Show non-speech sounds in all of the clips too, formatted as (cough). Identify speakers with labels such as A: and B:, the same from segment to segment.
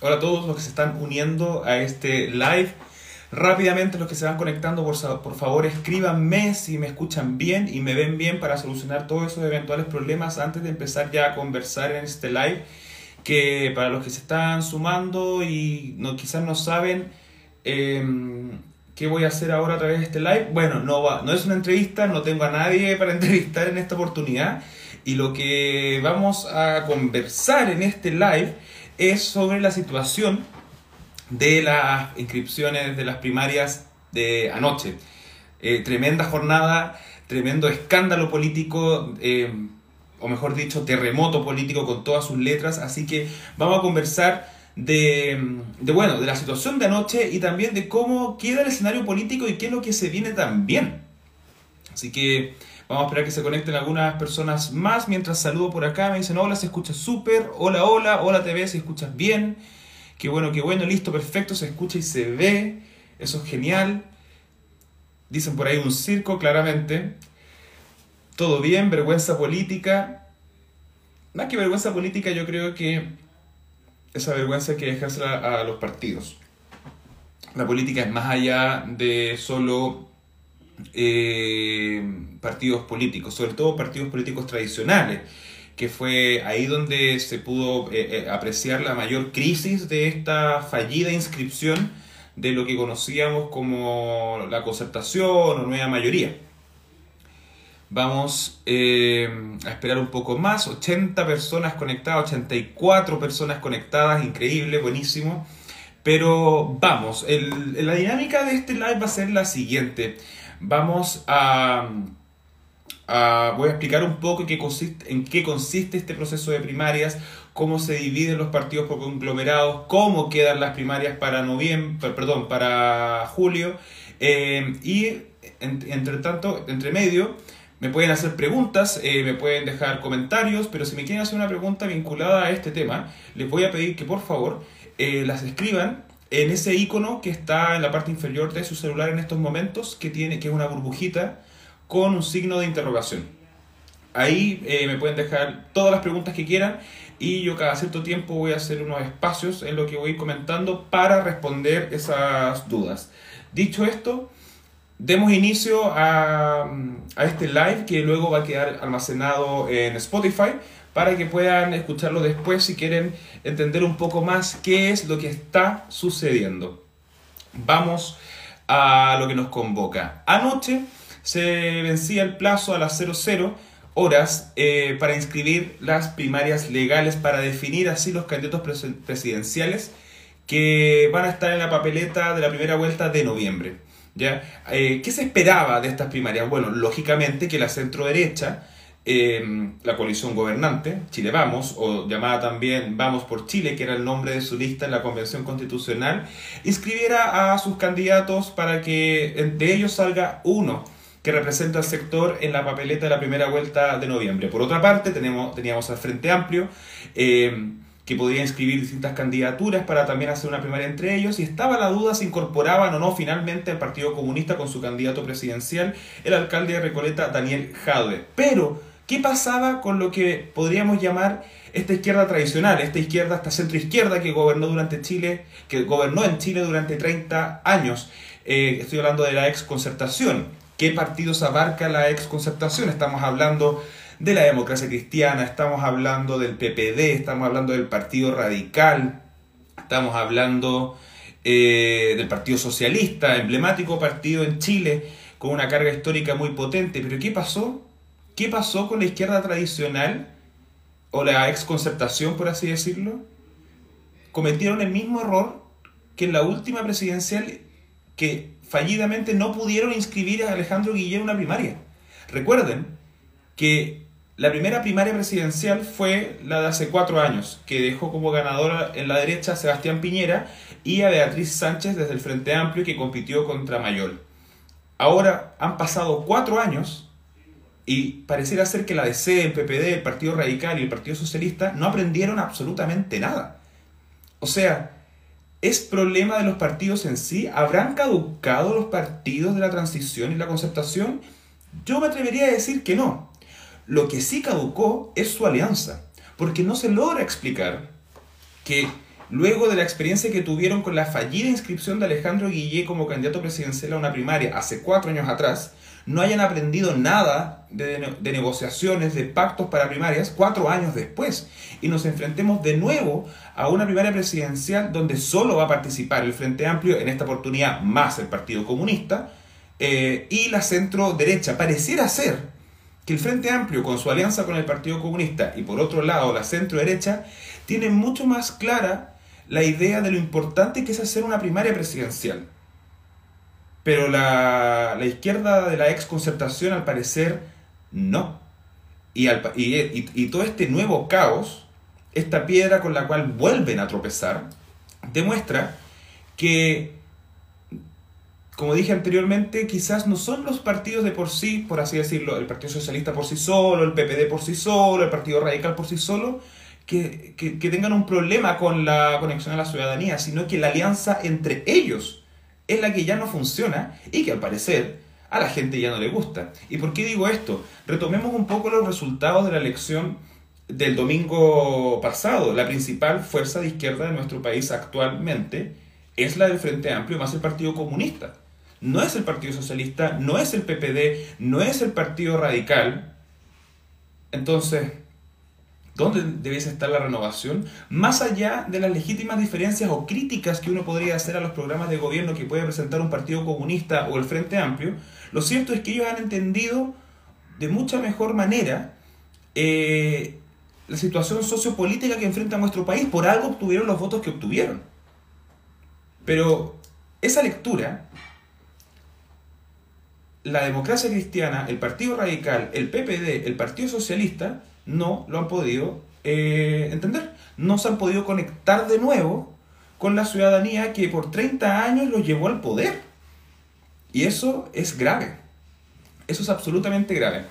A: Hola a todos los que se están uniendo a este live. Rápidamente los que se van conectando, por, por favor escríbanme si me escuchan bien y me ven bien para solucionar todos esos eventuales problemas antes de empezar ya a conversar en este live. Que para los que se están sumando y no, quizás no saben em, qué voy a hacer ahora a través de este live, bueno, no, va, no es una entrevista, no tengo a nadie (laughs) para entrevistar en esta oportunidad. Y lo que vamos a conversar en este live es sobre la situación de las inscripciones de las primarias de anoche. Eh, tremenda jornada, tremendo escándalo político, eh, o mejor dicho, terremoto político con todas sus letras. Así que vamos a conversar de, de, bueno, de la situación de anoche y también de cómo queda el escenario político y qué es lo que se viene también. Así que vamos a esperar que se conecten algunas personas más mientras saludo por acá. Me dicen, hola, se escucha súper. Hola, hola, hola TV, se escuchas bien. Qué bueno, qué bueno, listo, perfecto, se escucha y se ve. Eso es genial. Dicen por ahí un circo, claramente. Todo bien, vergüenza política. Más que vergüenza política, yo creo que esa vergüenza hay que dejársela a los partidos. La política es más allá de solo eh, partidos políticos, sobre todo partidos políticos tradicionales, que fue ahí donde se pudo eh, eh, apreciar la mayor crisis de esta fallida inscripción de lo que conocíamos como la concertación o nueva mayoría. Vamos eh, a esperar un poco más, 80 personas conectadas, 84 personas conectadas, increíble, buenísimo. Pero vamos, el, la dinámica de este live va a ser la siguiente. Vamos a, a voy a explicar un poco en qué, consiste, en qué consiste este proceso de primarias, cómo se dividen los partidos por conglomerados, cómo quedan las primarias para noviembre, perdón, para julio. Eh, y en, entre tanto, entre medio, me pueden hacer preguntas, eh, me pueden dejar comentarios, pero si me quieren hacer una pregunta vinculada a este tema, les voy a pedir que por favor eh, las escriban en ese icono que está en la parte inferior de su celular en estos momentos, que tiene que es una burbujita con un signo de interrogación. Ahí eh, me pueden dejar todas las preguntas que quieran y yo cada cierto tiempo voy a hacer unos espacios en lo que voy comentando para responder esas dudas. Dicho esto, demos inicio a, a, este live que luego va a quedar almacenado en Spotify para que puedan escucharlo después si quieren entender un poco más qué es lo que está sucediendo. Vamos a lo que nos convoca. Anoche se vencía el plazo a las 00 horas eh, para inscribir las primarias legales para definir así los candidatos presidenciales que van a estar en la papeleta de la primera vuelta de noviembre. ¿Ya? Eh, ¿Qué se esperaba de estas primarias? Bueno, lógicamente que la centro derecha, eh, la coalición gobernante, Chile Vamos, o llamada también Vamos por Chile, que era el nombre de su lista en la Convención Constitucional, inscribiera a sus candidatos para que de ellos salga uno que representa al sector en la papeleta de la primera vuelta de noviembre. Por otra parte, teníamos al Frente Amplio, eh, que podía inscribir distintas candidaturas para también hacer una primaria entre ellos, y estaba la duda si incorporaban o no finalmente al Partido Comunista con su candidato presidencial, el alcalde de Recoleta, Daniel Jadwe. Pero, ¿qué pasaba con lo que podríamos llamar esta izquierda tradicional, esta izquierda, esta centroizquierda que gobernó durante Chile, que gobernó en Chile durante 30 años? Eh, estoy hablando de la ex concertación. ¿Qué partidos abarca la ex concertación? Estamos hablando de la democracia cristiana, estamos hablando del PPD, estamos hablando del Partido Radical, estamos hablando eh, del Partido Socialista, emblemático partido en Chile, con una carga histórica muy potente. Pero ¿qué pasó? ¿Qué pasó con la izquierda tradicional o la ex concertación, por así decirlo? Cometieron el mismo error que en la última presidencial que fallidamente no pudieron inscribir a Alejandro Guillermo en una primaria. Recuerden que la primera primaria presidencial fue la de hace cuatro años, que dejó como ganadora en la derecha a Sebastián Piñera y a Beatriz Sánchez desde el Frente Amplio que compitió contra Mayol. Ahora han pasado cuatro años y pareciera ser que la DC, el PPD, el Partido Radical y el Partido Socialista no aprendieron absolutamente nada. O sea, ¿Es problema de los partidos en sí? ¿Habrán caducado los partidos de la transición y la concertación? Yo me atrevería a decir que no. Lo que sí caducó es su alianza, porque no se logra explicar que luego de la experiencia que tuvieron con la fallida inscripción de Alejandro Guillé como candidato presidencial a una primaria hace cuatro años atrás, no hayan aprendido nada de, negociaciones, de pactos para primarias cuatro años después y nos enfrentemos de nuevo a una primaria presidencial donde solo va a participar el Frente Amplio, en esta oportunidad más el Partido Comunista, eh, y la centro derecha. Pareciera ser que el Frente Amplio, con su alianza con el Partido Comunista, y por otro lado la centro derecha, tiene mucho más clara la idea de lo importante que es hacer una primaria presidencial. Pero la, izquierda de la ex concertación, al parecer, no. Y, y, y todo este nuevo caos, esta piedra con la cual vuelven a tropezar, demuestra que como dije anteriormente, quizás no son los partidos de por sí, por así decirlo, el Partido Socialista por sí solo, el PPD por sí solo, el Partido Radical por sí solo, que, tengan un problema con la conexión a la ciudadanía, sino que la alianza entre ellos es la que ya no funciona y que al parecer a la gente ya no le gusta. ¿Y por qué digo esto? Retomemos un poco los resultados de la elección del domingo pasado. La principal fuerza de izquierda de nuestro país actualmente es la del Frente Amplio más el Partido Comunista no es el Partido Socialista, no es el PPD, no es el Partido Radical. Entonces, ¿dónde debiese estar la renovación? Más allá de las legítimas diferencias o críticas que uno podría hacer a los programas de gobierno que puede presentar un Partido Comunista o el Frente Amplio, lo cierto es que ellos han entendido de mucha mejor manera eh, la situación sociopolítica que enfrenta nuestro país. Por algo obtuvieron los votos que obtuvieron. Pero esa lectura la democracia cristiana, el Partido Radical, el PPD, el Partido Socialista, no lo han podido eh, entender. No se han podido conectar de nuevo con la ciudadanía que por 30 años los llevó al poder. Y eso es grave. Eso es absolutamente grave.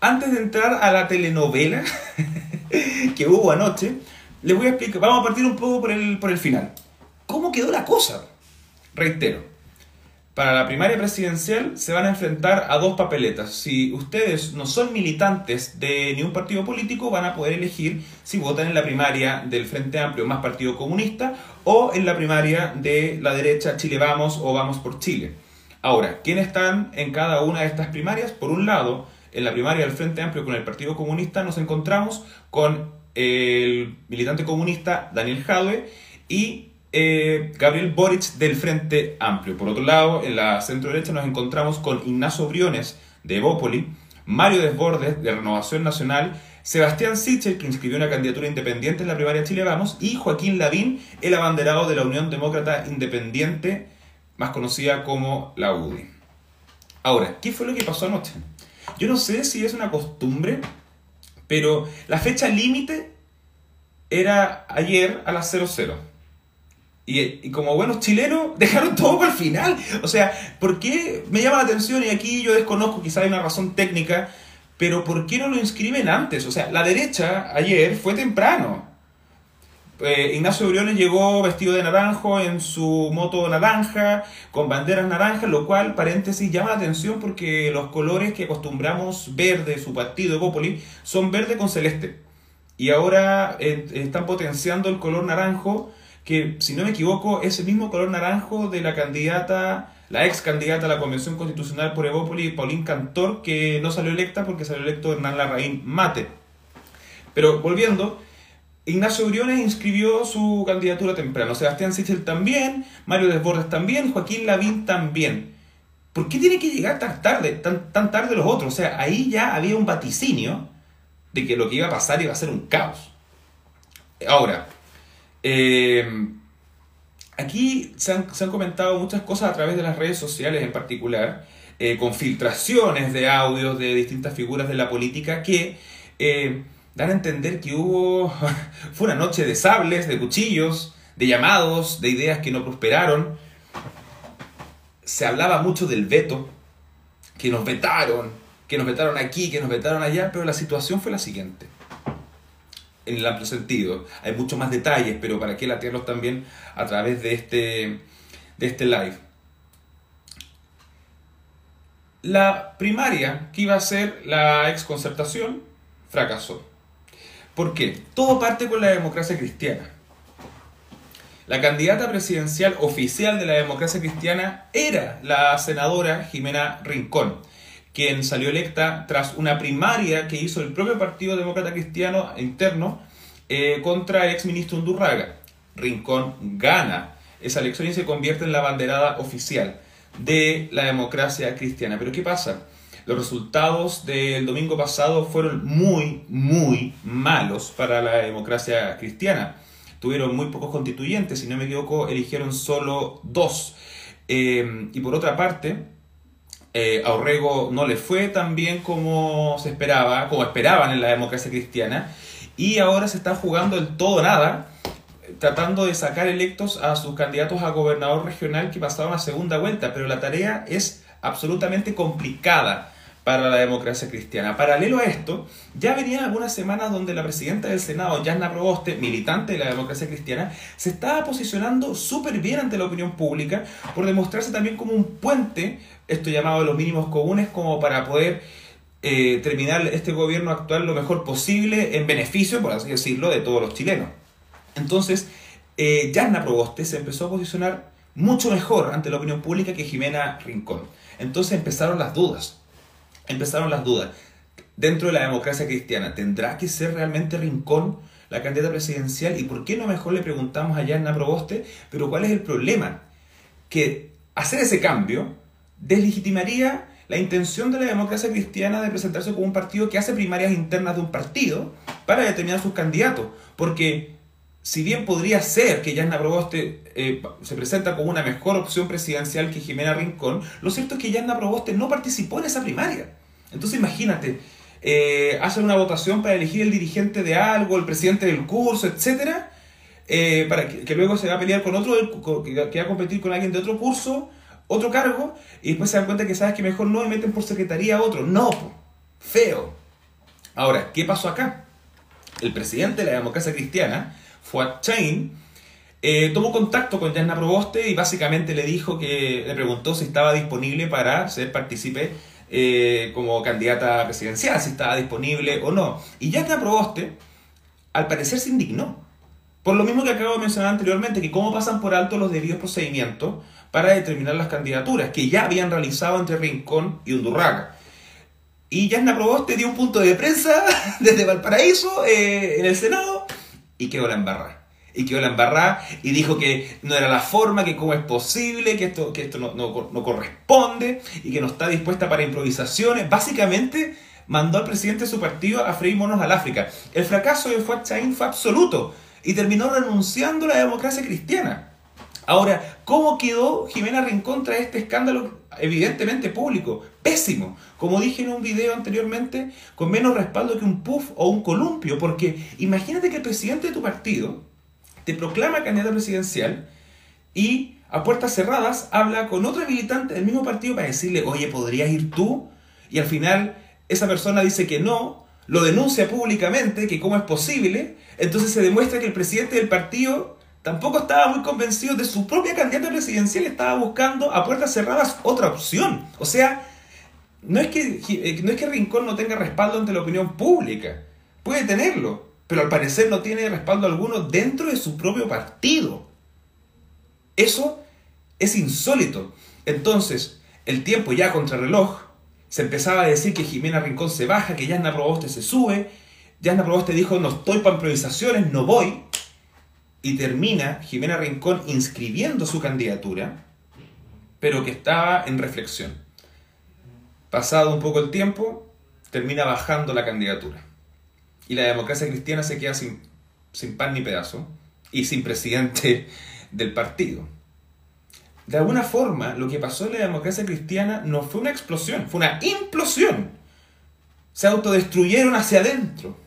A: Antes de entrar a la telenovela (laughs) que hubo anoche, les voy a explicar, vamos a partir un poco por el, por el final. ¿Cómo quedó la cosa? Reitero, para la primaria presidencial se van a enfrentar a dos papeletas. Si ustedes no son militantes de ningún partido político, van a poder elegir si votan en la primaria del Frente Amplio más Partido Comunista o en la primaria de la derecha Chile Vamos o Vamos por Chile. Ahora, ¿quiénes están en cada una de estas primarias? Por un lado, en la primaria del Frente Amplio con el Partido Comunista nos encontramos con el militante comunista Daniel Jadwe y eh, Gabriel Boric del Frente Amplio. Por otro lado, en la centro derecha nos encontramos con Ignacio Briones de Evópoli, Mario Desbordes de Renovación Nacional, Sebastián Sichel, que inscribió una candidatura independiente en la primaria Chile Vamos, y Joaquín Lavín, el abanderado de la Unión Demócrata Independiente, más conocida como la UDI. Ahora, ¿qué fue lo que pasó anoche? Yo no sé si es una costumbre, pero la fecha límite era ayer a las 00. Y, como buenos chilenos, (laughs) dejaron todo para el final. O sea, ¿por qué me llama la atención? Y aquí yo desconozco, quizá hay una razón técnica, pero ¿por qué no lo inscriben antes? O sea, la derecha ayer fue temprano. Eh, Ignacio Briones llegó vestido de naranjo en su moto naranja, con banderas naranjas, lo cual, paréntesis, llama la atención porque los colores que acostumbramos ver de su partido, Evópoli, son verde con celeste. Y ahora eh, están potenciando el color naranjo que, si no me equivoco, es el mismo color naranjo de la candidata, la ex candidata a la Convención Constitucional por Evópoli, Paulín Cantor, que no salió electa porque salió electo Hernán Larraín Mate. Pero volviendo, Ignacio Briones inscribió su candidatura temprano, Sebastián Sichel también, Mario Desbordes también, Joaquín Lavín también. ¿Por qué tiene que llegar tan tarde, tan, tan tarde los otros? O sea, ahí ya había un vaticinio de que lo que iba a pasar iba a ser un caos. Ahora, eh, aquí se han, comentado muchas cosas a través de las redes sociales en particular, eh, con filtraciones de audios de distintas figuras de la política que eh, dan a entender que hubo, (laughs) fue una noche de sables, de cuchillos, de llamados, de ideas que no prosperaron. Se hablaba mucho del veto, que nos vetaron, que nos vetaron aquí, que nos vetaron allá, pero la situación fue la siguiente en el amplio sentido. Hay muchos más detalles, pero para qué latearlos también a través de este, de este live. La primaria, que iba a ser la exconcertación, fracasó. ¿Por qué? Todo parte con la democracia cristiana. La candidata presidencial oficial de la democracia cristiana era la senadora Jimena Rincón, quien salió electa tras una primaria que hizo el propio Partido Demócrata Cristiano interno eh, contra el exministro Undurraga. Rincón gana esa elección y se convierte en la banderada oficial de la democracia cristiana. Pero ¿qué pasa? Los resultados del domingo pasado fueron muy, muy malos para la democracia cristiana. Tuvieron muy pocos constituyentes, si no me equivoco, eligieron solo dos. Eh, y por otra parte, eh, a Orrego no le fue tan bien como se esperaba, como esperaban en la democracia cristiana, y ahora se está jugando el todo nada tratando de sacar electos a sus candidatos a gobernador regional que pasaban a segunda vuelta, pero la tarea es absolutamente complicada para la democracia cristiana. Paralelo a esto, ya venían algunas semanas donde la presidenta del Senado, Yanna Proboste, militante de la democracia cristiana, se estaba posicionando súper bien ante la opinión pública por demostrarse también como un puente, esto llamado los mínimos comunes, como para poder eh, terminar este gobierno actual lo mejor posible en beneficio, por así decirlo, de todos los chilenos. Entonces, eh, Proboste se empezó a posicionar mucho mejor ante la opinión pública que Jimena Rincón. Entonces empezaron las dudas. Empezaron las dudas. Dentro de la democracia cristiana, ¿tendrá que ser realmente Rincón la candidata presidencial? ¿Y por qué no mejor le preguntamos a Yanna Proboste? Pero ¿cuál es el problema? Que hacer ese cambio deslegitimaría la intención de la democracia cristiana de presentarse como un partido que hace primarias internas de un partido para determinar sus candidatos. Porque si bien podría ser que Yanna Proboste eh, se presenta como una mejor opción presidencial que Jimena Rincón, lo cierto es que Yanna Proboste no participó en esa primaria. Entonces imagínate, eh, hacen una votación para elegir el dirigente de algo, el presidente del curso, etc. Eh, para que, luego se va a pelear con otro, que, va a competir con alguien de otro curso, otro cargo, y después se dan cuenta que sabes que mejor no me meten por secretaría a otro. No, feo. Ahora, ¿qué pasó acá? El presidente de la democracia cristiana Fuad Chain, eh, tomó contacto con Yanna Proboste y básicamente le dijo que le preguntó si estaba disponible para ser partícipe eh, como candidata presidencial, si estaba disponible o no. Y Yanna Proboste, al parecer, se indignó. Por lo mismo que acabo de mencionar anteriormente, que cómo pasan por alto los debidos procedimientos para determinar las candidaturas que ya habían realizado entre Rincón y Undurraga. Y Yanna Proboste dio un punto de prensa (laughs) desde Valparaíso eh, en el Senado y quedó la embarrada. Y quedó la embarrada y dijo que no era la forma, que cómo es posible, que esto, que esto no, no, corresponde y que no está dispuesta para improvisaciones. Básicamente mandó al presidente de su partido a freír monos al África. El fracaso de Fuad Chain fue absoluto y terminó renunciando a la democracia cristiana. Ahora, ¿cómo quedó Jimena Rincón tras este escándalo evidentemente público? Pésimo. Como dije en un video anteriormente, con menos respaldo que un puff o un columpio, porque imagínate que el presidente de tu partido te proclama candidata presidencial y a puertas cerradas habla con otra militante del mismo partido para decirle, oye, ¿podrías ir tú? Y al final esa persona dice que no, lo denuncia públicamente, que cómo es posible, entonces se demuestra que el presidente del partido tampoco estaba muy convencido de su propia candidata presidencial, estaba buscando a puertas cerradas otra opción. O sea, no es que, eh, no es que Rincón no tenga respaldo ante la opinión pública, puede tenerlo, pero al parecer no tiene respaldo alguno dentro de su propio partido. Eso es insólito. Entonces, el tiempo ya contra reloj, se empezaba a decir que Jimena Rincón se baja, que Yasna Proboste se sube. Yasna Proboste dijo, no estoy para improvisaciones, no voy y termina Jimena Rincón inscribiendo su candidatura, pero que estaba en reflexión. Pasado un poco el tiempo, termina bajando la candidatura. Y la democracia cristiana se queda sin, sin pan ni pedazo y sin presidente (laughs) del partido. De alguna forma, lo que pasó en la democracia cristiana no fue una explosión, fue una implosión. Se autodestruyeron hacia adentro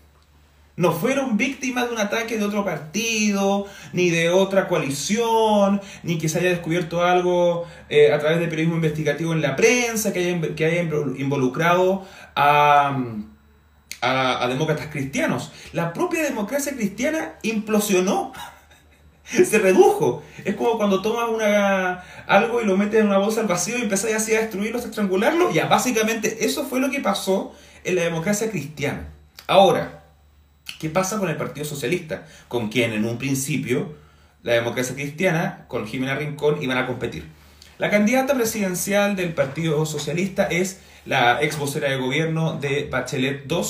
A: no fueron víctimas de un ataque de otro partido, ni de otra coalición, ni que se haya descubierto algo eh, a través de periodismo investigativo en la prensa, que haya, que haya involucrado a, a, demócratas cristianos. La propia democracia cristiana implosionó (laughs) se redujo. Es como cuando tomas una, algo y lo metes en una bolsa al vacío y empezás así a destruirlo, a estrangularlo. Ya, básicamente eso fue lo que pasó en la democracia cristiana. Ahora, ¿Qué pasa con el Partido Socialista? Con quien en un principio la democracia cristiana, con Jimena Rincón, iban a competir. La candidata presidencial del Partido Socialista es la ex vocera de gobierno de Bachelet II,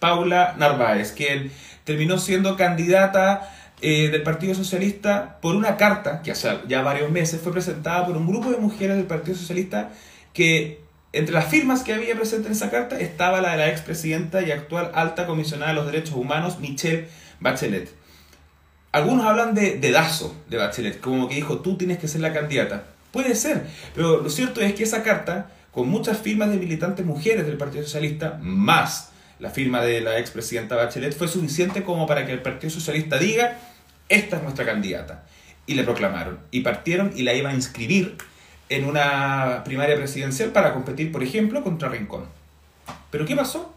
A: Paula Narváez, quien terminó siendo candidata eh, del Partido Socialista por una carta que hace ya varios meses fue presentada por un grupo de mujeres del Partido Socialista que entre las firmas que había presente en esa carta estaba la de la expresidenta y actual alta comisionada de los derechos humanos, Michelle Bachelet. Algunos hablan de dedazo de Bachelet, como que dijo, tú tienes que ser la candidata. Puede ser, pero lo cierto es que esa carta, con muchas firmas de militantes mujeres del Partido Socialista, más la firma de la expresidenta Bachelet, fue suficiente como para que el Partido Socialista diga, esta es nuestra candidata. Y le proclamaron. Y partieron y la iban a inscribir en una primaria presidencial para competir, por ejemplo, contra Rincón. Pero ¿qué pasó?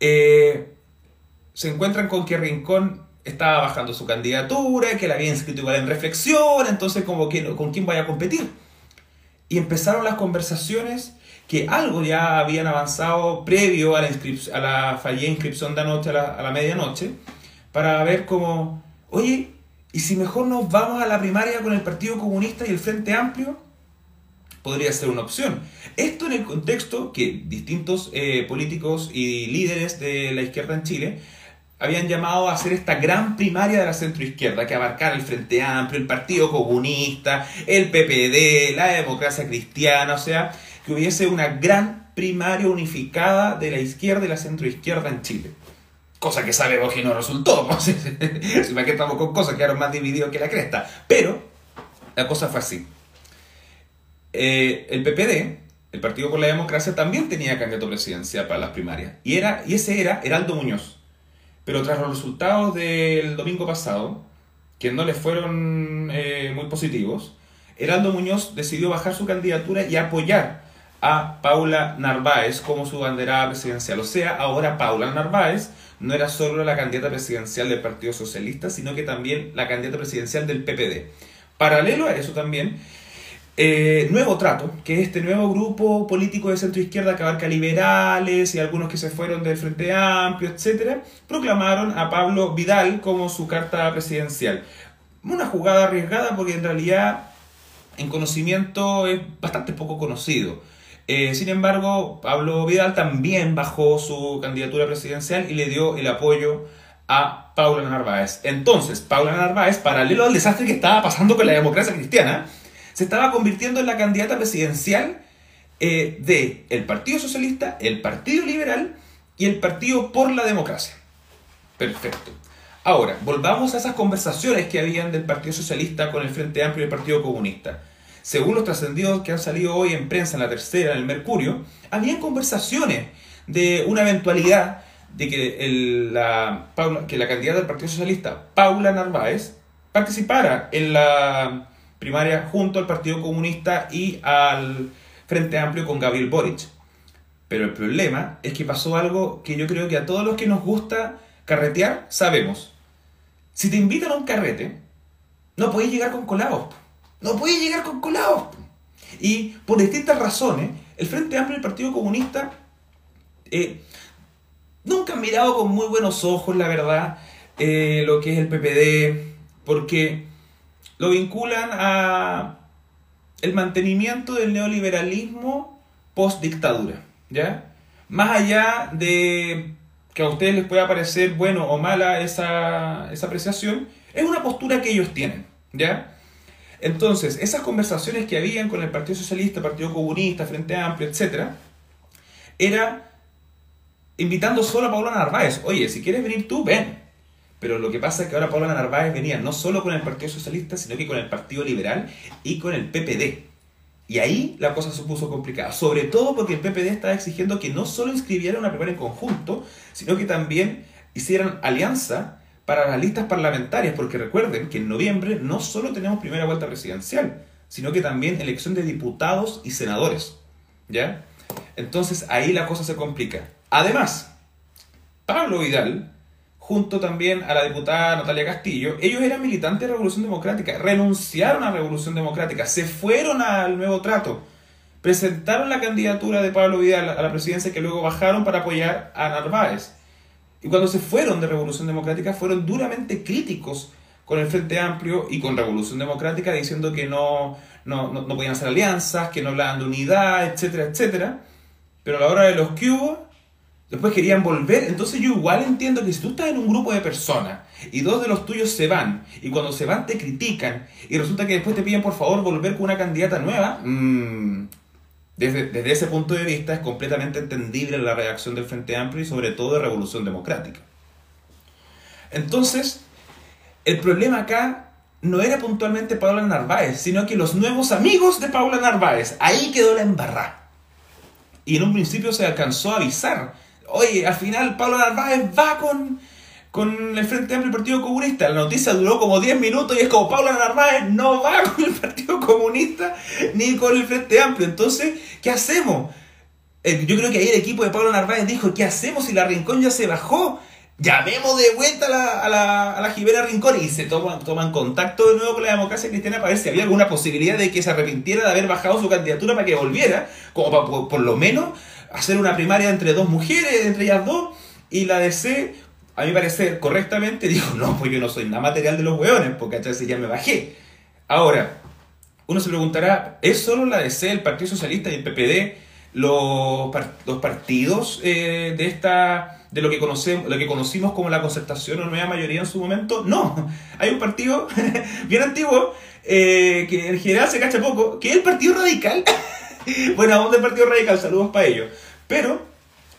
A: Eh, se encuentran con que Rincón estaba bajando su candidatura, que la había inscrito igual en reflexión, entonces como que con quién vaya a competir. Y empezaron las conversaciones que algo ya habían avanzado previo a la, a la fallida inscripción de anoche a la, a la medianoche, para ver cómo, oye, ¿y si mejor nos vamos a la primaria con el Partido Comunista y el Frente Amplio? Podría ser una opción. Esto en el contexto que distintos eh, políticos y líderes de la izquierda en Chile habían llamado a hacer esta gran primaria de la centroizquierda que abarcara el Frente Amplio, el Partido Comunista, el PPD, la democracia cristiana, o sea, que hubiese una gran primaria unificada de la izquierda y la centroizquierda en Chile. Cosa que sabemos que no resultó, si (laughs) que estamos con cosas que eran más divididos que la cresta. Pero la cosa fue así. Eh, el PPD, el Partido por la Democracia, también tenía candidato presidencial para las primarias. Y, era, y ese era Heraldo Muñoz. Pero tras los resultados del domingo pasado, que no le fueron eh, muy positivos, Heraldo Muñoz decidió bajar su candidatura y apoyar a Paula Narváez como su banderada presidencial. O sea, ahora Paula Narváez no era solo la candidata presidencial del Partido Socialista, sino que también la candidata presidencial del PPD. Paralelo a eso también, eh, nuevo Trato, que es este nuevo grupo político de centro izquierda que abarca liberales y algunos que se fueron del Frente Amplio, etc., proclamaron a Pablo Vidal como su carta presidencial. Una jugada arriesgada porque en realidad en conocimiento es bastante poco conocido. Eh, sin embargo, Pablo Vidal también bajó su candidatura presidencial y le dio el apoyo a Paula Narváez. Entonces, Paula Narváez, paralelo al desastre que estaba pasando con la democracia cristiana, se estaba convirtiendo en la candidata presidencial eh, de el Partido Socialista, el Partido Liberal y el Partido por la Democracia. Perfecto. Ahora, volvamos a esas conversaciones que habían del Partido Socialista con el Frente Amplio y el Partido Comunista. Según los trascendidos que han salido hoy en prensa, en la tercera, en el Mercurio, habían conversaciones de una eventualidad de que, la, que la candidata del Partido Socialista, Paula Narváez, participara en la primaria junto al Partido Comunista y al Frente Amplio con Gabriel Boric. Pero el problema es que pasó algo que yo creo que a todos los que nos gusta carretear sabemos. Si te invitan a un carrete, no puedes llegar con colados. No puedes llegar con colados. Y por distintas razones, el Frente Amplio y el Partido Comunista eh, nunca han mirado con muy buenos ojos, la verdad, eh, lo que es el PPD, porque lo vinculan a el mantenimiento del neoliberalismo post dictadura, ¿ya? Más allá de que a ustedes les pueda parecer bueno o mala esa, esa apreciación, es una postura que ellos tienen, ¿ya? Entonces, esas conversaciones que habían con el Partido Socialista, Partido Comunista, Frente Amplio, etc., era invitando solo a Paula Narváez. Oye, si quieres venir tú, ven. Pero lo que pasa es que ahora Paula Narváez venía no solo con el Partido Socialista, sino que con el Partido Liberal y con el PPD. Y ahí la cosa se puso complicada, sobre todo porque el PPD estaba exigiendo que no solo inscribieran una primera en conjunto, sino que también hicieran alianza para las listas parlamentarias, porque recuerden que en noviembre no solo tenemos primera vuelta presidencial, sino que también elección de diputados y senadores. ¿Ya? Entonces ahí la cosa se complica. Además, Pablo Vidal junto también a la diputada Natalia Castillo, ellos eran militantes de Revolución Democrática, renunciaron a Revolución Democrática, se fueron al nuevo trato, presentaron la candidatura de Pablo Vidal a la presidencia que luego bajaron para apoyar a Narváez. Y cuando se fueron de Revolución Democrática fueron duramente críticos con el Frente Amplio y con Revolución Democrática diciendo que no, no, no, podían hacer alianzas, que no hablaban de unidad, etcétera, etcétera. Pero a la hora de los que hubo, después querían volver. Entonces yo igual entiendo que si tú estás en un grupo de personas y dos de los tuyos se van, y cuando se van te critican, y resulta que después te piden por favor volver con una candidata nueva, mmm, desde, desde, ese punto de vista es completamente entendible la reacción del Frente Amplio y sobre todo de Revolución Democrática. Entonces, el problema acá no era puntualmente Paula Narváez, sino que los nuevos amigos de Paula Narváez. Ahí quedó la embarrada. Y en un principio se alcanzó a avisar. Oye, al final Paula Narváez va con, con el Frente Amplio y el Partido Comunista. La noticia duró como 10 minutos y es como Paula Narváez no va (laughs) con el Partido Comunista ni con el Frente Amplio. Entonces, ¿qué hacemos? Eh, yo creo que ahí el equipo de Paula Narváez dijo, ¿qué hacemos si la Rincón ya se bajó? llamemos de vuelta a la, a la, a la Jimena Rincón y se toman, toman contacto de nuevo con la democracia cristiana para ver si había alguna posibilidad de que se arrepintiera de haber bajado su candidatura para que volviera, como por, lo menos hacer una primaria entre dos mujeres, entre ellas dos, y la DC, a mi parecer, correctamente dijo, no, pues yo no soy nada material de los hueones, porque si ya me bajé. Ahora, uno se preguntará, ¿es solo la DC, el Partido Socialista y el PPD los, los partidos eh, de esta de lo que conocemos, lo que conocimos como la concertación o nueva mayoría en su momento. No, (laughs) hay un partido (laughs) bien antiguo eh, que en general se cacha poco, que es el Partido Radical. (laughs) (laughs) bueno, ¿dónde el Partido Radical? Saludos para ellos. Pero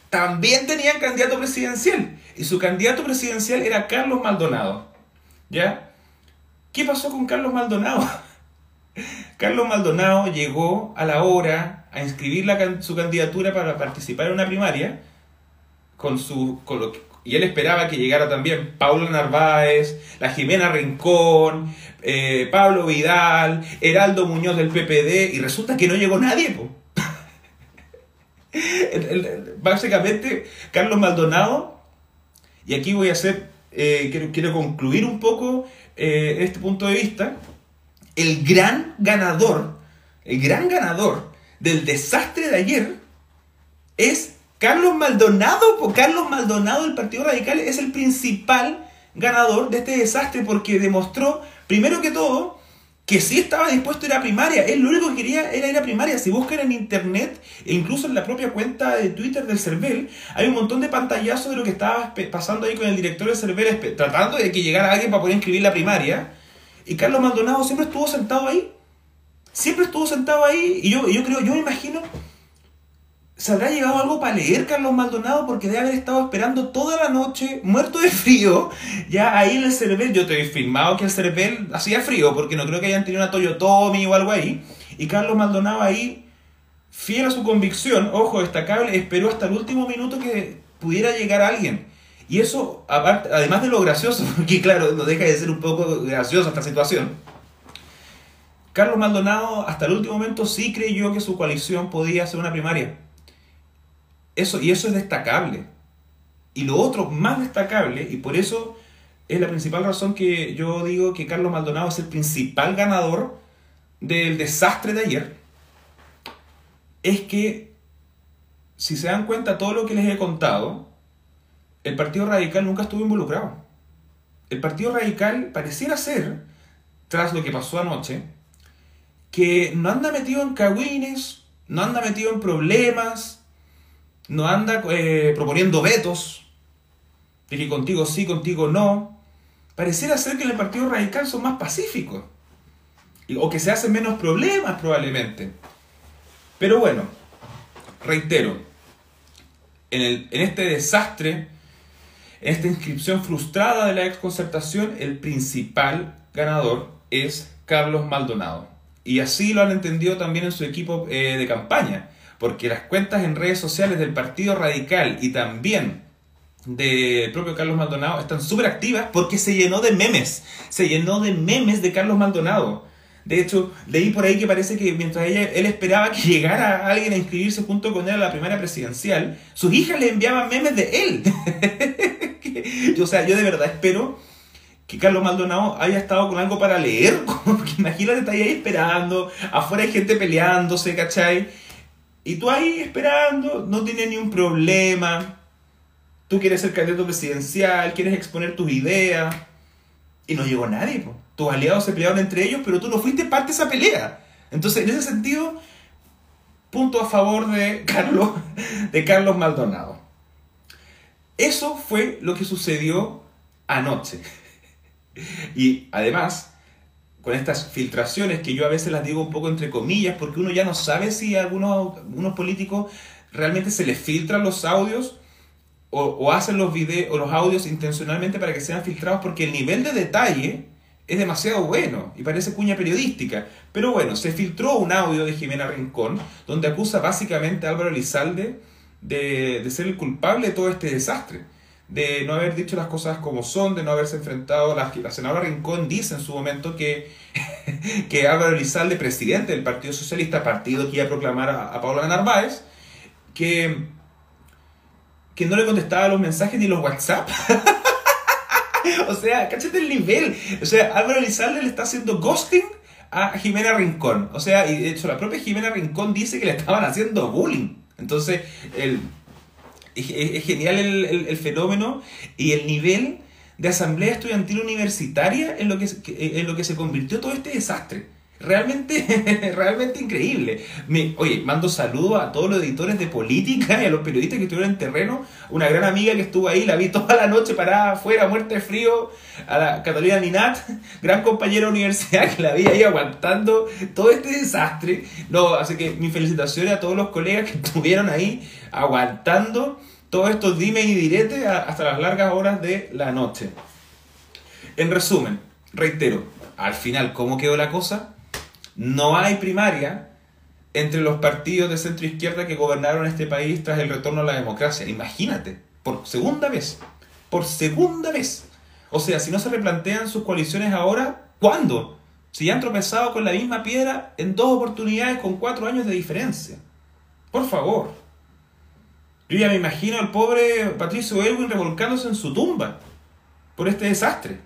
A: también tenían candidato presidencial y su candidato presidencial era Carlos Maldonado. ¿Ya? ¿Qué pasó con Carlos Maldonado? (laughs) Carlos Maldonado llegó a la hora a inscribir su candidatura para participar en una primaria con su, y él esperaba que llegara también Pablo Narváez, la Jimena Rincón, eh, Pablo Vidal, Heraldo Muñoz del PPD, y resulta que no llegó nadie. (laughs) básicamente, Carlos Maldonado, y aquí voy a hacer, eh, quiero, quiero, concluir un poco eh, este punto de vista, el gran ganador, el gran ganador del desastre de ayer es Carlos Maldonado, Carlos Maldonado del Partido Radical es el principal ganador de este desastre porque demostró, primero que todo, que sí estaba dispuesto a ir a primaria. Él lo único que quería era ir a primaria. Si buscan en internet, e incluso en la propia cuenta de Twitter del CERVEL, hay un montón de pantallazos de lo que estaba pasando ahí con el director del CERVEL, tratando de que llegara alguien para poder inscribir la primaria. Y Carlos Maldonado siempre estuvo sentado ahí. Siempre estuvo sentado ahí. Y yo, yo creo, yo me imagino ¿Se habrá llegado algo para leer Carlos Maldonado? Porque debe haber estado esperando toda la noche, muerto de frío, ya ahí en el Cervel. Yo te he firmado que el Cervel hacía frío, porque no creo que hayan tenido una Toyotomi o algo ahí. Y Carlos Maldonado ahí, fiel a su convicción, ojo, destacable, esperó hasta el último minuto que pudiera llegar alguien. Y eso, además de lo gracioso, (laughs) porque claro, no deja de ser un poco graciosa esta situación. Carlos Maldonado hasta el último momento sí creyó que su coalición podía ser una primaria eso, y eso es destacable. Y lo otro más destacable, y por eso es la principal razón que yo digo que Carlos Maldonado es el principal ganador del desastre de ayer, es que, si se dan cuenta todo lo que les he contado, el Partido Radical nunca estuvo involucrado. El Partido Radical pareciera ser, tras lo que pasó anoche, que no anda metido en cagüines, no anda metido en problemas, no anda eh, proponiendo vetos, de que contigo sí, contigo no. Pareciera ser que en el Partido Radical son más pacíficos, o que se hacen menos problemas probablemente. Pero bueno, reitero, en, el, en este desastre, en esta inscripción frustrada de la exconcertación, el principal ganador es Carlos Maldonado. Y así lo han entendido también en su equipo eh, de campaña porque las cuentas en redes sociales del Partido Radical y también del propio Carlos Maldonado están súper activas porque se llenó de memes, se llenó de memes de Carlos Maldonado. De hecho, leí por ahí que parece que mientras ella, él esperaba que (laughs) llegara alguien a inscribirse junto con él a la primera presidencial, sus hijas le enviaban memes de él. (laughs) o sea, yo de verdad espero que Carlos Maldonado haya estado con algo para leer, (laughs) porque imagínate, está ahí esperando, afuera hay gente peleándose, ¿cachai? Y tú ahí esperando, no tienes ni un problema. Tú quieres ser candidato presidencial, quieres exponer tus ideas. y no llegó nadie. po. Tus aliados se pelearon entre ellos, pero tú no fuiste parte de esa pelea. Entonces, en ese sentido, punto a favor de (laughs) Carlos, de Carlos Maldonado. Eso fue lo que sucedió anoche. (laughs) Y además, con estas filtraciones que yo a veces las digo un poco entre comillas, porque uno ya no sabe si a algunos, políticos realmente se les filtran los audios o, hacen los videos o los audios intencionalmente para que sean filtrados, porque el nivel de detalle es demasiado bueno y parece cuña periodística. Pero bueno, se filtró un audio de Jimena Rincón donde acusa básicamente a Álvaro Elizalde de, de ser el culpable de todo este desastre de no haber dicho las cosas como son, de no haberse enfrentado a las que la senadora Rincón dice en su momento que, (laughs) que Álvaro Elizalde, presidente del Partido Socialista, partido que iba a proclamar a, a Paula Narváez, que, que no le contestaba los mensajes ni los WhatsApp. (laughs) o sea, cáchate el nivel. O sea, Álvaro Elizalde le está haciendo ghosting a Jimena Rincón. O sea, y de hecho la propia Jimena Rincón dice que le estaban haciendo bullying. Entonces, el es, es genial el, el, el, fenómeno y el nivel de asamblea estudiantil universitaria en lo que, en lo que se convirtió todo este desastre. Realmente, (laughs) realmente increíble. Me, oye, mando saludos a todos los editores de política y a los periodistas que estuvieron en terreno. Una gran amiga que estuvo ahí, la vi toda la noche parada afuera, muerte de frío. A la Catalina Ninat, (laughs) gran compañera de universidad que la vi ahí aguantando todo este desastre. No, así que mis felicitaciones a todos los colegas que estuvieron ahí aguantando todos estos dime y direte hasta las largas horas de la noche. En resumen, reitero, al final, ¿cómo quedó la cosa? No hay primaria entre los partidos de centro izquierda que gobernaron este país tras el retorno a la democracia. Imagínate, por segunda vez, por segunda vez. O sea, si no se replantean sus coaliciones ahora, ¿cuándo? Si ya han tropezado con la misma piedra en dos oportunidades con cuatro años de diferencia. Por favor. Me imagino al pobre Patricio Elwin revolcándose en su tumba por este desastre.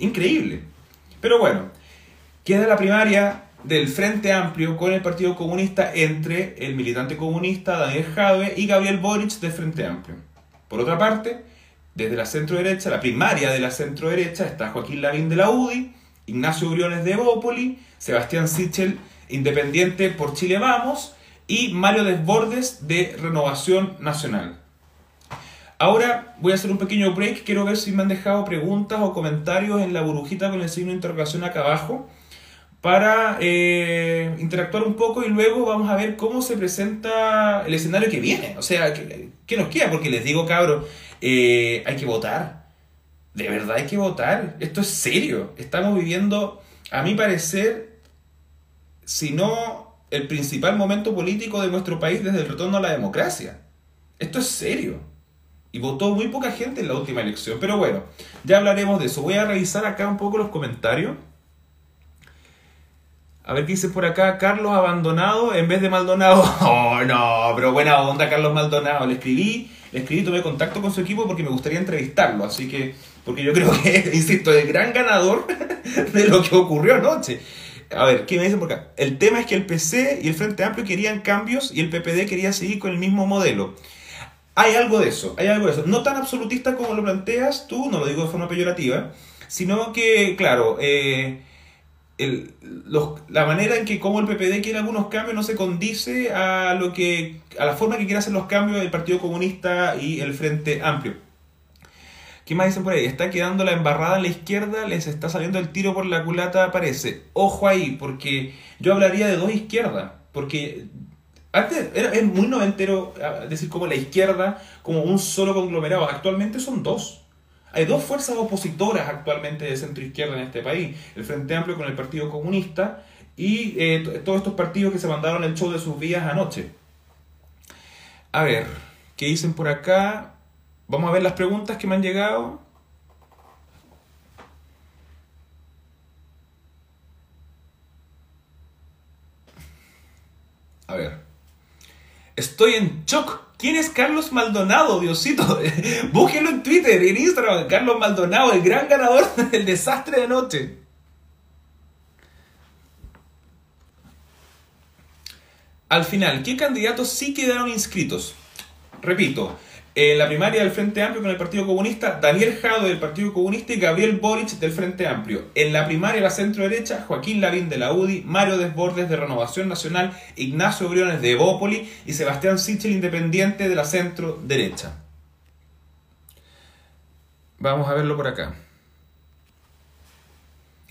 A: Increíble. Pero bueno, queda la primaria del Frente Amplio con el Partido Comunista entre el militante comunista Daniel Jadwe y Gabriel Boric del Frente Amplio. Por otra parte, desde la centro derecha, la primaria de la centro derecha, está Joaquín Lavín de la UDI, Ignacio Briones de Bópoli, Sebastián Sichel, Independiente por Chile Vamos, y Mario Desbordes de Renovación Nacional. Ahora voy a hacer un pequeño break, quiero ver si me han dejado preguntas o comentarios en la burbujita con el signo de interrogación acá abajo para eh, interactuar un poco y luego vamos a ver cómo se presenta el escenario que viene. O sea, ¿qué, nos queda? Porque les digo, cabros, eh, hay que votar. De verdad hay que votar. Esto es serio. Estamos viviendo, a mi parecer, si no el principal momento político de nuestro país desde el retorno a la democracia. Esto es serio. Y votó muy poca gente en la última elección. Pero bueno, ya hablaremos de eso. Voy a revisar acá un poco los comentarios. A ver qué dice por acá. Carlos abandonado en vez de Maldonado. (laughs) Oh, no, pero buena onda, Carlos Maldonado. Le escribí, le escribí, tomé contacto con su equipo porque me gustaría entrevistarlo. Así que, porque yo creo que, (laughs) insisto, es el gran ganador (laughs) de lo que ocurrió anoche. A ver, ¿qué me dicen por acá? El tema es que el PC y el Frente Amplio querían cambios y el PPD quería seguir con el mismo modelo. Hay algo de eso, hay algo de eso. No tan absolutista como lo planteas tú, no lo digo de forma peyorativa, sino que, claro, eh, la manera en que como el PPD quiere algunos cambios no se condice a lo que a la forma que quiere hacer los cambios el Partido Comunista y el Frente Amplio. ¿Qué más dicen por ahí? Está quedando la embarrada a la izquierda, les está saliendo el tiro por la culata, parece. Ojo ahí, porque yo hablaría de dos izquierdas. Porque antes era, es muy noventero decir como la izquierda, como un solo conglomerado. Actualmente son dos. Hay dos fuerzas opositoras actualmente de centro izquierda en este país. El Frente Amplio con el Partido Comunista y eh, todos estos partidos que se mandaron el show de sus vías anoche. A ver, ¿qué dicen por acá? Vamos a ver las preguntas que me han llegado. A ver. Estoy en shock. ¿Quién es Carlos Maldonado, Diosito? (laughs) Búsquenlo en Twitter, en Instagram. Carlos Maldonado, el gran ganador (laughs) del desastre de anoche. Al final, ¿qué candidatos sí quedaron inscritos? Repito, En la primaria del Frente Amplio con el Partido Comunista, Daniel Jado del Partido Comunista y Gabriel Boric del Frente Amplio. En la primaria de la centro derecha, Joaquín Lavín de la UDI, Mario Desbordes de Renovación Nacional, Ignacio Briones de Evópoli y Sebastián Sichel Independiente de la centro derecha. Vamos a verlo por acá.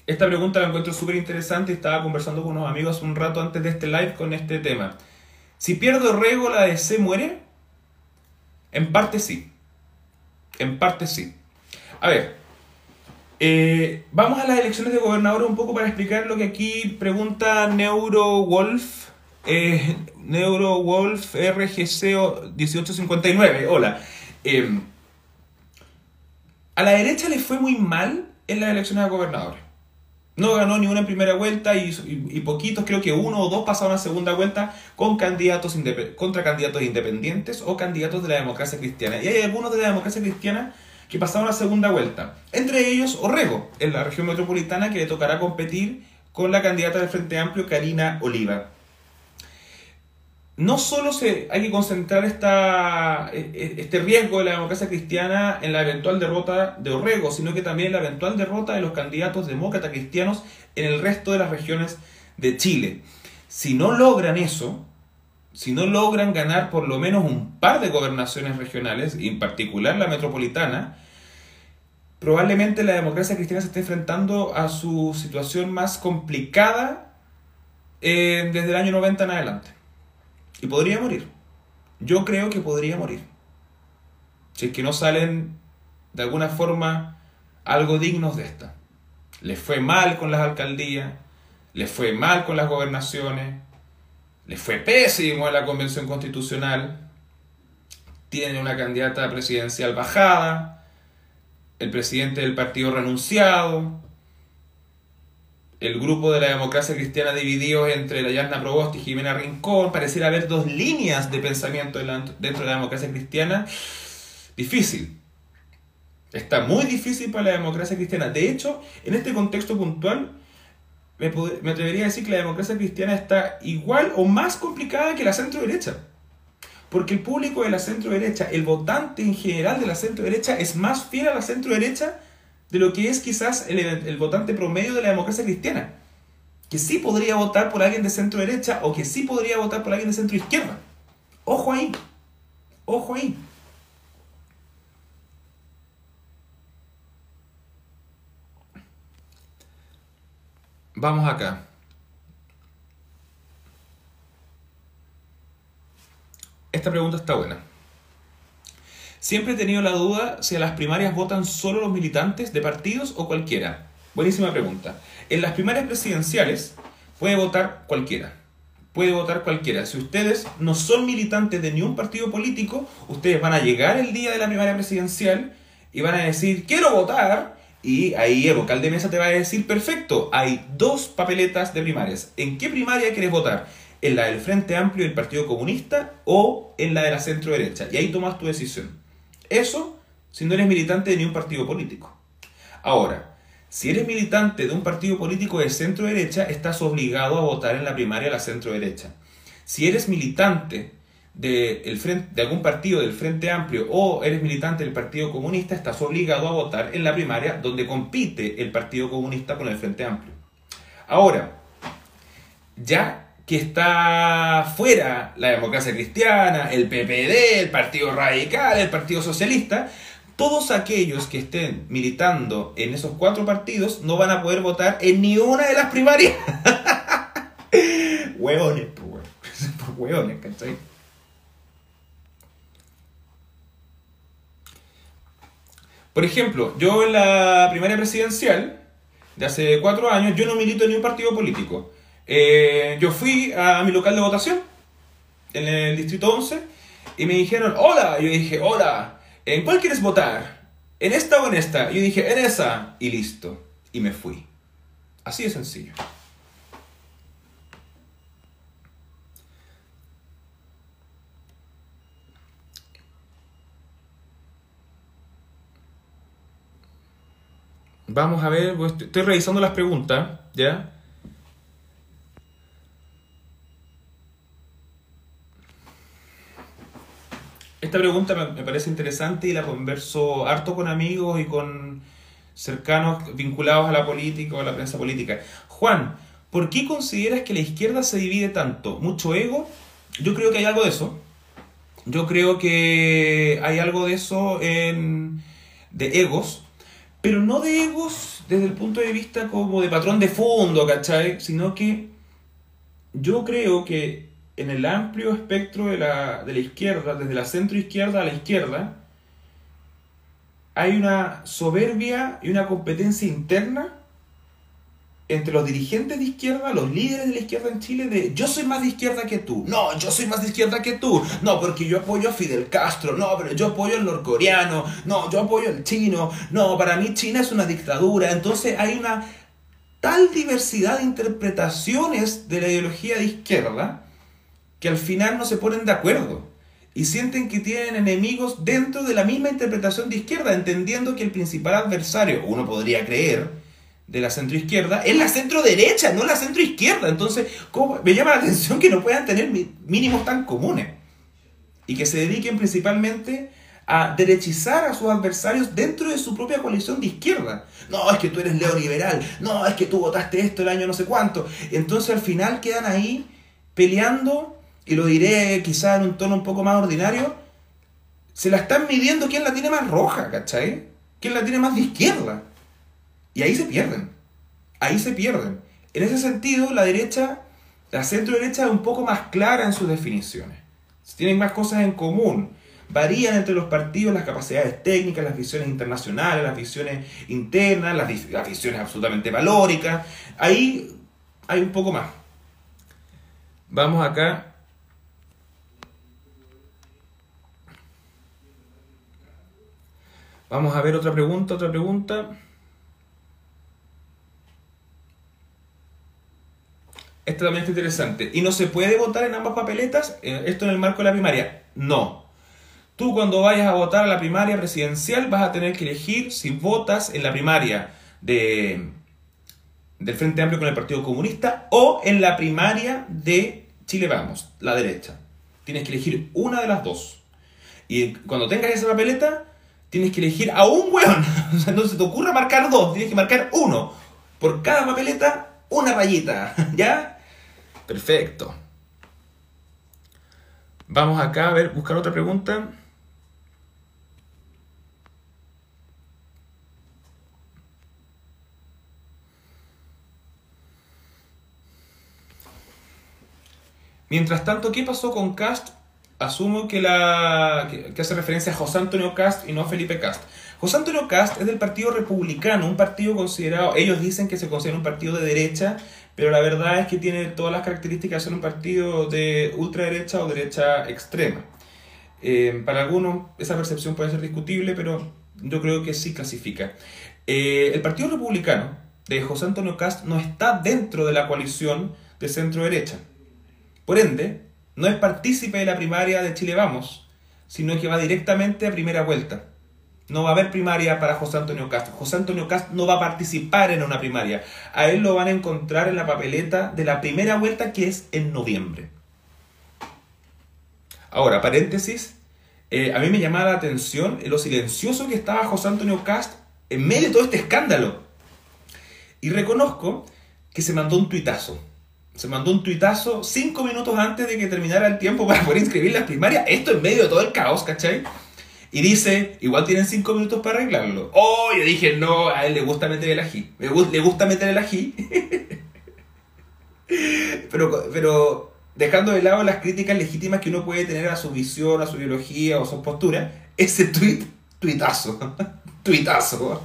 A: Esta pregunta la encuentro súper interesante estaba conversando con unos amigos un rato antes de este live con este tema. Si pierdo Rego, la DC muere. En parte sí. En parte sí. A ver, eh, vamos a las elecciones de gobernador un poco para explicar lo que aquí pregunta NeuroWolf. Eh, NeuroWolf RGC 1859. Hola. Eh, a la derecha le fue muy mal en las elecciones de gobernadores. No ganó ni una primera vuelta y, poquitos, creo que uno o dos pasaron a segunda vuelta con candidatos contra candidatos independientes o candidatos de la democracia cristiana. Y hay algunos de la democracia cristiana que pasaron a segunda vuelta. Entre ellos Orrego, en la región metropolitana, que le tocará competir con la candidata del Frente Amplio, Karina Oliva no solo se, hay que concentrar e, e, este riesgo de la democracia cristiana en la eventual derrota de Orrego, sino que también en la eventual derrota de los candidatos demócratas cristianos en el resto de las regiones de Chile. Si no logran eso, si no logran ganar por lo menos un par de gobernaciones regionales, y en particular la metropolitana, probablemente la democracia cristiana se esté enfrentando a su situación más complicada eh, desde el año 90 en adelante. Y podría morir. Yo creo que podría morir. Si es que no salen de alguna forma algo dignos de esta. Les fue mal con las alcaldías, les fue mal con las gobernaciones, les fue pésimo en la convención constitucional, tiene una candidata presidencial bajada, el presidente del partido renunciado, el grupo de la democracia cristiana dividido entre la Yasna Provost y Jimena Rincón, pareciera haber dos líneas de pensamiento dentro de la democracia cristiana, difícil. Está muy difícil para la democracia cristiana. De hecho, en este contexto puntual, me, me atrevería a decir que la democracia cristiana está igual o más complicada que la centro derecha. Porque el público de la centro derecha, el votante en general de la centro derecha, es más fiel a la centro derecha de lo que es quizás el, votante promedio de la democracia cristiana, que sí podría votar por alguien de centro derecha o que sí podría votar por alguien de centro izquierda. Ojo ahí, ojo ahí. Vamos acá. Esta pregunta está buena. Siempre he tenido la duda si a las primarias votan solo los militantes de partidos o cualquiera. Buenísima pregunta. En las primarias presidenciales puede votar cualquiera. Puede votar cualquiera. Si ustedes no son militantes de ningún partido político, ustedes van a llegar el día de la primaria presidencial y van a decir, quiero votar. Y ahí el vocal de mesa te va a decir, perfecto, hay dos papeletas de primarias. ¿En qué primaria quieres votar? ¿En la del Frente Amplio del Partido Comunista o en la de la centro derecha? Y ahí tomas tu decisión. Eso si no eres militante de ningún partido político. Ahora, si eres militante de un partido político de centro derecha, estás obligado a votar en la primaria de la centro derecha. Si eres militante de, frente, de algún partido del Frente Amplio o eres militante del Partido Comunista, estás obligado a votar en la primaria donde compite el Partido Comunista con el Frente Amplio. Ahora, ya que está fuera la democracia cristiana, el PPD, el Partido Radical, el Partido Socialista, todos aquellos que estén militando en esos cuatro partidos no van a poder votar en ni una de las primarias. (laughs) hueones, pues, (laughs) hueones, ¿cachai? Por ejemplo, yo en la primaria presidencial de hace cuatro años, yo no milito en ningún partido político. Eh, yo fui a mi local de votación en el distrito 11 y me dijeron, hola, yo dije, hola, ¿en cuál quieres votar? ¿En esta o en esta? Yo dije, en esa y listo. Y me fui. Así de sencillo. Vamos a ver, pues, estoy revisando las preguntas, ¿ya? Esta pregunta me, parece interesante y la converso harto con amigos y con cercanos vinculados a la política o a la prensa política. Juan, ¿por qué consideras que la izquierda se divide tanto? ¿Mucho ego? Yo creo que hay algo de eso. Yo creo que hay algo de eso en, de egos, pero no de egos desde el punto de vista como de patrón de fondo, ¿cachai? Sino que yo creo que en el amplio espectro de la, de la izquierda, desde la centro izquierda a la izquierda, hay una soberbia y una competencia interna entre los dirigentes de izquierda, los líderes de la izquierda en Chile, de yo soy más de izquierda que tú, no, yo soy más de izquierda que tú, no, porque yo apoyo a Fidel Castro, no, pero yo apoyo al norcoreano, no, yo apoyo al chino, no, para mí China es una dictadura, entonces hay una tal diversidad de interpretaciones de la ideología de izquierda que al final no se ponen de acuerdo y sienten que tienen enemigos dentro de la misma interpretación de izquierda, entendiendo que el principal adversario, uno podría creer, de la centroizquierda es la centro derecha, no la centro izquierda. Entonces, me llama la atención que no puedan tener mínimos tan comunes y que se dediquen principalmente a derechizar a sus adversarios dentro de su propia coalición de izquierda. No, es que tú eres neoliberal, no, es que tú votaste esto el año no sé cuánto. Entonces al final quedan ahí peleando y lo diré quizá en un tono un poco más ordinario, se la están midiendo quién la tiene más roja, ¿cachai? ¿Quién la tiene más de izquierda? Y ahí se pierden. Ahí se pierden. En ese sentido, la derecha, la centro derecha es un poco más clara en sus definiciones. Tienen más cosas en común. Varían entre los partidos las capacidades técnicas, las visiones internacionales, las visiones internas, las, las visiones absolutamente valóricas. Ahí hay un poco más. Vamos acá Vamos a ver otra pregunta, otra pregunta. Esto también está interesante. ¿Y no se puede votar en ambas papeletas? Eh, ¿Esto en el marco de la primaria? No. Tú cuando vayas a votar a la primaria presidencial vas a tener que elegir si votas en la primaria de, del Frente Amplio con el Partido Comunista o en la primaria de Chile Vamos, la derecha. Tienes que elegir una de las dos. Y cuando tengas esa papeleta, tienes que elegir a un weón. (laughs) O sea, no se te ocurra marcar dos, tienes que marcar uno. Por cada papeleta, una rayita. (laughs) ¿Ya? Perfecto. Vamos acá a ver, buscar otra pregunta. Mientras tanto, ¿qué pasó con Cast asumo que, la, que, hace referencia a José Antonio Cast y no a Felipe Cast. José Antonio Cast es del Partido Republicano, un partido considerado, ellos dicen que se considera un partido de derecha, pero la verdad es que tiene todas las características de ser un partido de ultraderecha o derecha extrema. Eh, para algunos esa percepción puede ser discutible, pero yo creo que sí clasifica. Eh, el Partido Republicano de José Antonio Cast no está dentro de la coalición de centro-derecha. Por ende, no es partícipe de la primaria de Chile Vamos, sino que va directamente a primera vuelta. No va a haber primaria para José Antonio Cast. José Antonio Cast no va a participar en una primaria. A él lo van a encontrar en la papeleta de la primera vuelta que es en noviembre. Ahora, paréntesis, eh, a mí me llamaba la atención lo silencioso que estaba José Antonio Cast en medio de todo este escándalo. Y reconozco que se mandó un tuitazo se mandó un tuitazo cinco minutos antes de que terminara el tiempo para poder inscribir las primarias. Esto en medio de todo el caos, ¿cachai? Y dice, igual tienen cinco minutos para arreglarlo. Oh, yo dije, no, a él le gusta meter el ají. Le, gusta meter el ají. (laughs) pero, pero dejando de lado las críticas legítimas que uno puede tener a su visión, a su ideología o a su postura, ese tweet, tuitazo. (laughs) tuitazo.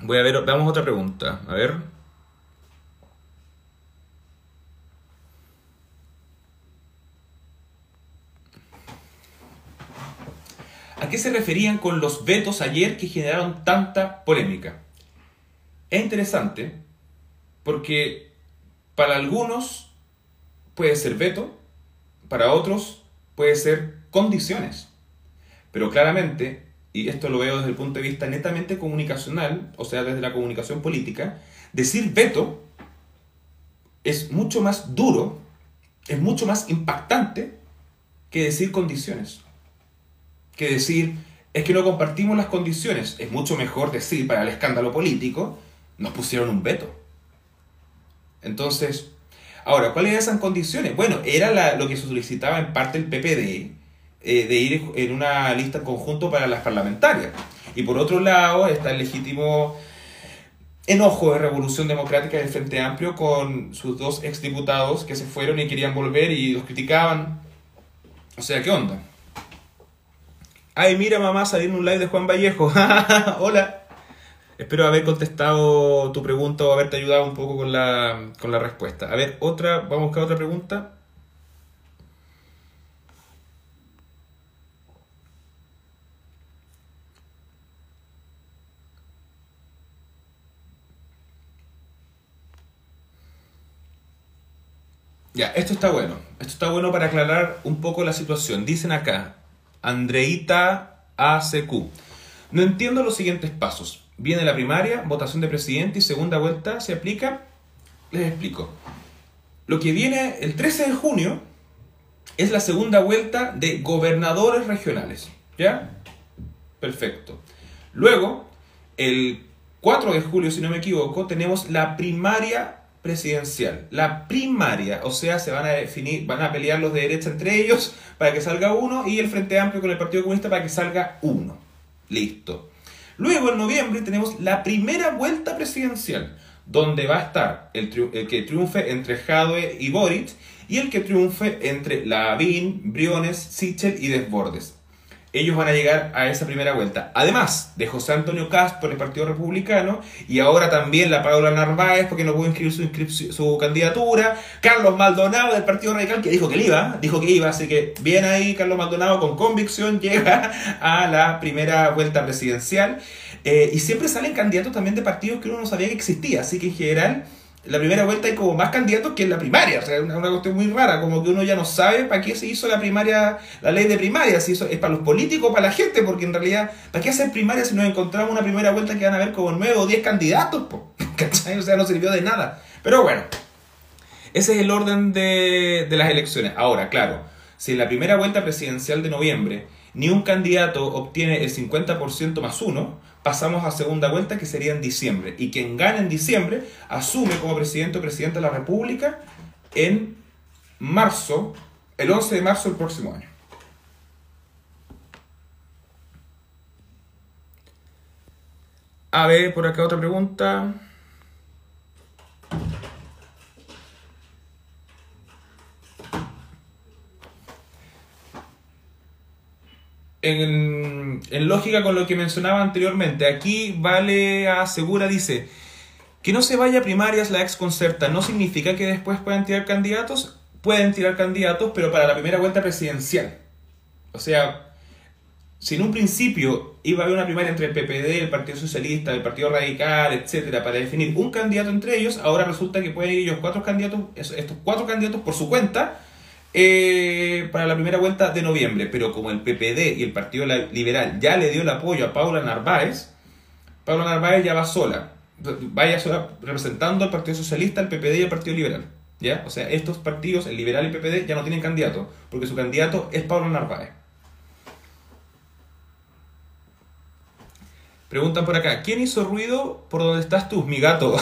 A: Voy a ver, veamos otra pregunta. A ver. ¿A qué se referían con los vetos ayer que generaron tanta polémica? Es interesante porque para algunos puede ser veto, para otros puede ser condiciones. Pero claramente y esto lo veo desde el punto de vista netamente comunicacional, o sea, desde la comunicación política, decir veto es mucho más duro es mucho más impactante que decir condiciones. Que decir, es que no compartimos las condiciones. Es mucho mejor decir, para el escándalo político, nos pusieron un veto. Entonces, ahora, ¿cuáles eran esas condiciones? Bueno, era lo que solicitaba en parte el PPD, eh, de ir en una lista conjunto para las parlamentarias. Y por otro lado, está el legítimo enojo de Revolución Democrática del Frente Amplio con sus dos exdiputados que se fueron y querían volver y los criticaban. O sea, ¿qué onda? Ay, mira mamá, salir en un live de Juan Vallejo. (laughs) Hola. Espero haber contestado tu pregunta o haberte ayudado un poco con la, con la respuesta. A ver, otra, vamos a buscar otra pregunta. Ya, esto está bueno. Esto está bueno para aclarar un poco la situación. Dicen acá, Andreita ACQ. No entiendo los siguientes pasos. Viene la primaria, votación de presidente y segunda vuelta se aplica. Les explico. Lo que viene el 13 de junio es la segunda vuelta de gobernadores regionales. ¿Ya? Perfecto. Luego, el 4 de julio, si no me equivoco, tenemos la primaria presidencial. La primaria, o sea, se van a definir, van a pelear los de derecha entre ellos para que salga uno y el Frente Amplio con el Partido Comunista para que salga uno. Listo. Luego en noviembre tenemos la primera vuelta presidencial, donde va a estar el, que triunfe entre Jadwe y Boric y el que triunfe entre Lavín, Briones, Sichel y Desbordes ellos van a llegar a esa primera vuelta. Además de José Antonio Castro por el Partido Republicano y ahora también la Paula Narváez porque no pudo inscribir su, su candidatura, Carlos Maldonado del Partido Radical que dijo que iba, dijo que iba, así que bien ahí Carlos Maldonado con convicción (laughs) llega a la primera vuelta presidencial. Eh, y siempre salen candidatos también de partidos que uno no sabía que existía, así que en general la primera vuelta hay como más candidatos que en la primaria. O sea, es una, cuestión muy rara, como que uno ya no sabe para qué se hizo la primaria, la ley de primaria, si eso es para los políticos o para la gente, porque en realidad, ¿para qué hacer primaria si nos encontramos una primera vuelta que van a haber como nueve o diez candidatos? (laughs) ¿Cachai? O sea, no sirvió de nada. Pero bueno, ese es el orden de, de las elecciones. Ahora, claro, si en la primera vuelta presidencial de noviembre ni un candidato obtiene el 50% más uno, pasamos a segunda vuelta que sería en diciembre. Y quien gane en diciembre asume como presidente o presidente de la República en marzo, el 11 de marzo del próximo año. A ver, por acá otra pregunta. En, lógica con lo que mencionaba anteriormente, aquí Vale Asegura dice que no se vaya a primarias la ex concerta no significa que después puedan tirar candidatos, pueden tirar candidatos, pero para la primera vuelta presidencial. O sea, si en un principio iba a haber una primaria entre el PPD, el Partido Socialista, el Partido Radical, etcétera, para definir un candidato entre ellos, ahora resulta que pueden ir ellos cuatro candidatos, estos cuatro candidatos por su cuenta, eh, para la primera vuelta de noviembre, pero como el PPD y el Partido Liberal ya le dio el apoyo a Paula Narváez, Paula Narváez ya va sola, vaya sola representando al Partido Socialista, el PPD y el Partido Liberal. ¿ya? O sea, estos partidos, el Liberal y el PPD, ya no tienen candidato, porque su candidato es Paula Narváez. Preguntan por acá, ¿quién hizo ruido por donde estás tú? Mi gato.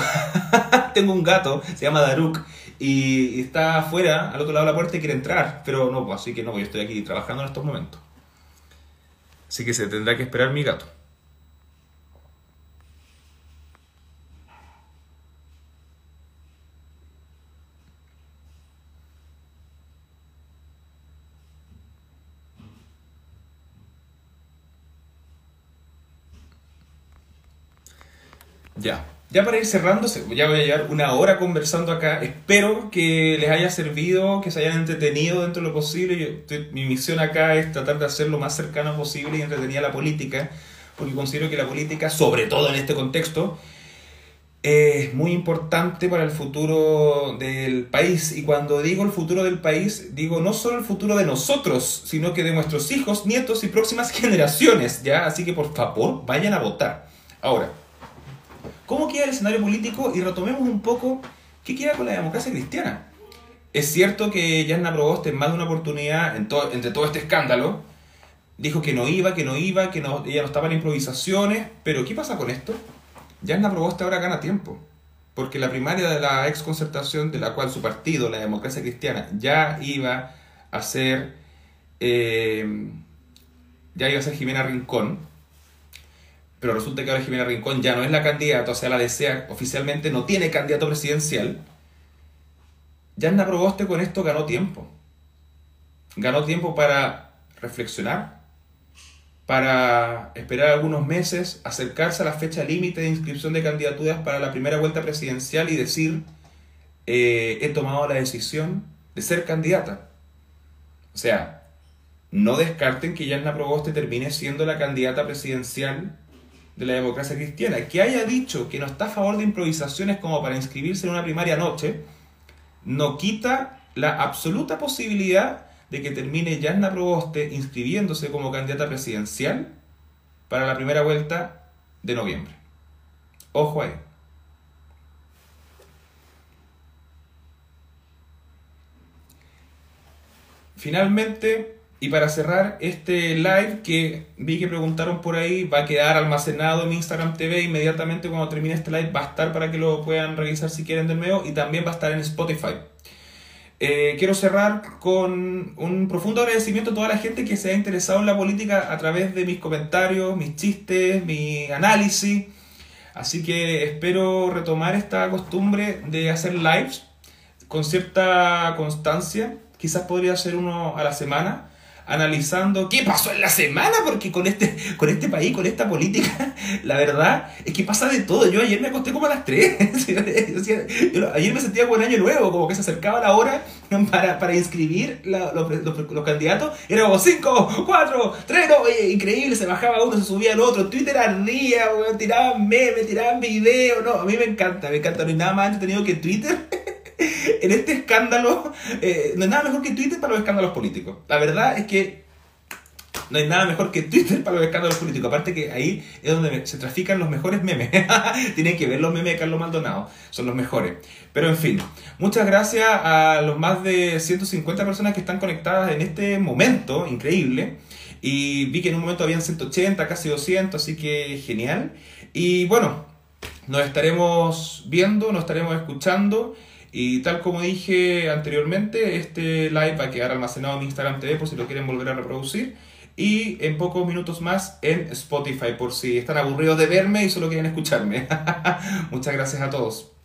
A: (laughs) Tengo un gato, se llama Daruk y está afuera, al otro lado de la puerta y quiere entrar, pero no, pues, así que no, pues, yo estoy aquí trabajando en estos momentos. Así que se tendrá que esperar mi gato. Ya. Ya para ir cerrando, ya voy a llevar una hora conversando acá. Espero que les haya servido, que se hayan entretenido dentro de lo posible. mi misión acá es tratar de hacer lo más cercano posible y entretenida la política, porque considero que la política, sobre todo en este contexto, es muy importante para el futuro del país. Y cuando digo el futuro del país, digo no solo el futuro de nosotros, sino que de nuestros hijos, nietos y próximas (laughs) generaciones. ¿ya? Así que por favor, vayan a votar. Ahora, ¿Cómo queda el escenario político? Y retomemos un poco qué queda con la democracia cristiana. Es cierto que Yanna Proboste en más de una oportunidad, en entre todo este escándalo, dijo que no iba, que no iba, que no, ella no estaba en improvisaciones, pero ¿qué pasa con esto? Yanna Proboste ahora gana tiempo, porque la primaria de la ex concertación, de la cual su partido, la democracia cristiana, ya iba a ser, eh, ya iba a ser Jimena Rincón, resulta que ahora Jimena Rincón ya no es la candidata, o sea, la desea oficialmente, no tiene candidato presidencial. Yanna Proboste con esto ganó tiempo. Ganó tiempo para reflexionar, para esperar algunos meses, acercarse a la fecha límite de inscripción de candidaturas para la primera vuelta presidencial y decir, eh, he tomado la decisión de ser candidata. O sea, no descarten que Yanna Proboste termine siendo la candidata presidencial de la democracia cristiana. Que haya dicho que no está a favor de improvisaciones como para inscribirse en una primaria anoche, no quita la absoluta posibilidad de que termine Yanna Proboste inscribiéndose como candidata presidencial para la primera vuelta de noviembre. Ojo ahí. Finalmente, y para cerrar este live que vi que preguntaron por ahí, va a quedar almacenado en Instagram TV inmediatamente cuando termine este live, va a estar para que lo puedan revisar si quieren de nuevo y también va a estar en Spotify. Eh, quiero cerrar con un profundo agradecimiento a toda la gente que se ha interesado en la política a través de mis comentarios, mis chistes, mi análisis. Así que espero retomar esta costumbre de hacer lives con cierta constancia. Quizás podría ser uno a la semana analizando qué pasó en la semana, porque con este, con este país, con esta política, (laughs) la verdad es que pasa de todo. Yo ayer me acosté como a las 3. (laughs) ayer me sentía como año nuevo, como que se acercaba la hora (laughs) para, para inscribir los, los, candidatos. Era como 5, 4, 3, no, increíble, se bajaba uno, se subía al otro. Twitter ardía, tiraban memes, tiraban videos. No, a mí me encanta, me encanta. No hay nada más entretenido que Twitter. (laughs) en este escándalo, eh, no hay nada mejor que Twitter para los escándalos políticos. La verdad es que no hay nada mejor que Twitter para los escándalos políticos. Aparte que ahí es donde se trafican los mejores memes. (laughs) Tienen que ver los memes de Carlos Maldonado. Son los mejores. Pero en fin, muchas gracias a los más de 150 personas que están conectadas en este momento. Increíble. Y vi que en un momento habían 180, casi 200, así que genial. Y bueno, nos estaremos viendo, nos estaremos escuchando. Y tal como dije anteriormente, este live va a quedar almacenado en Instagram TV por si lo quieren volver a reproducir. Y en pocos minutos más en Spotify por si están aburridos de verme y solo quieren escucharme. (laughs) Muchas gracias a todos.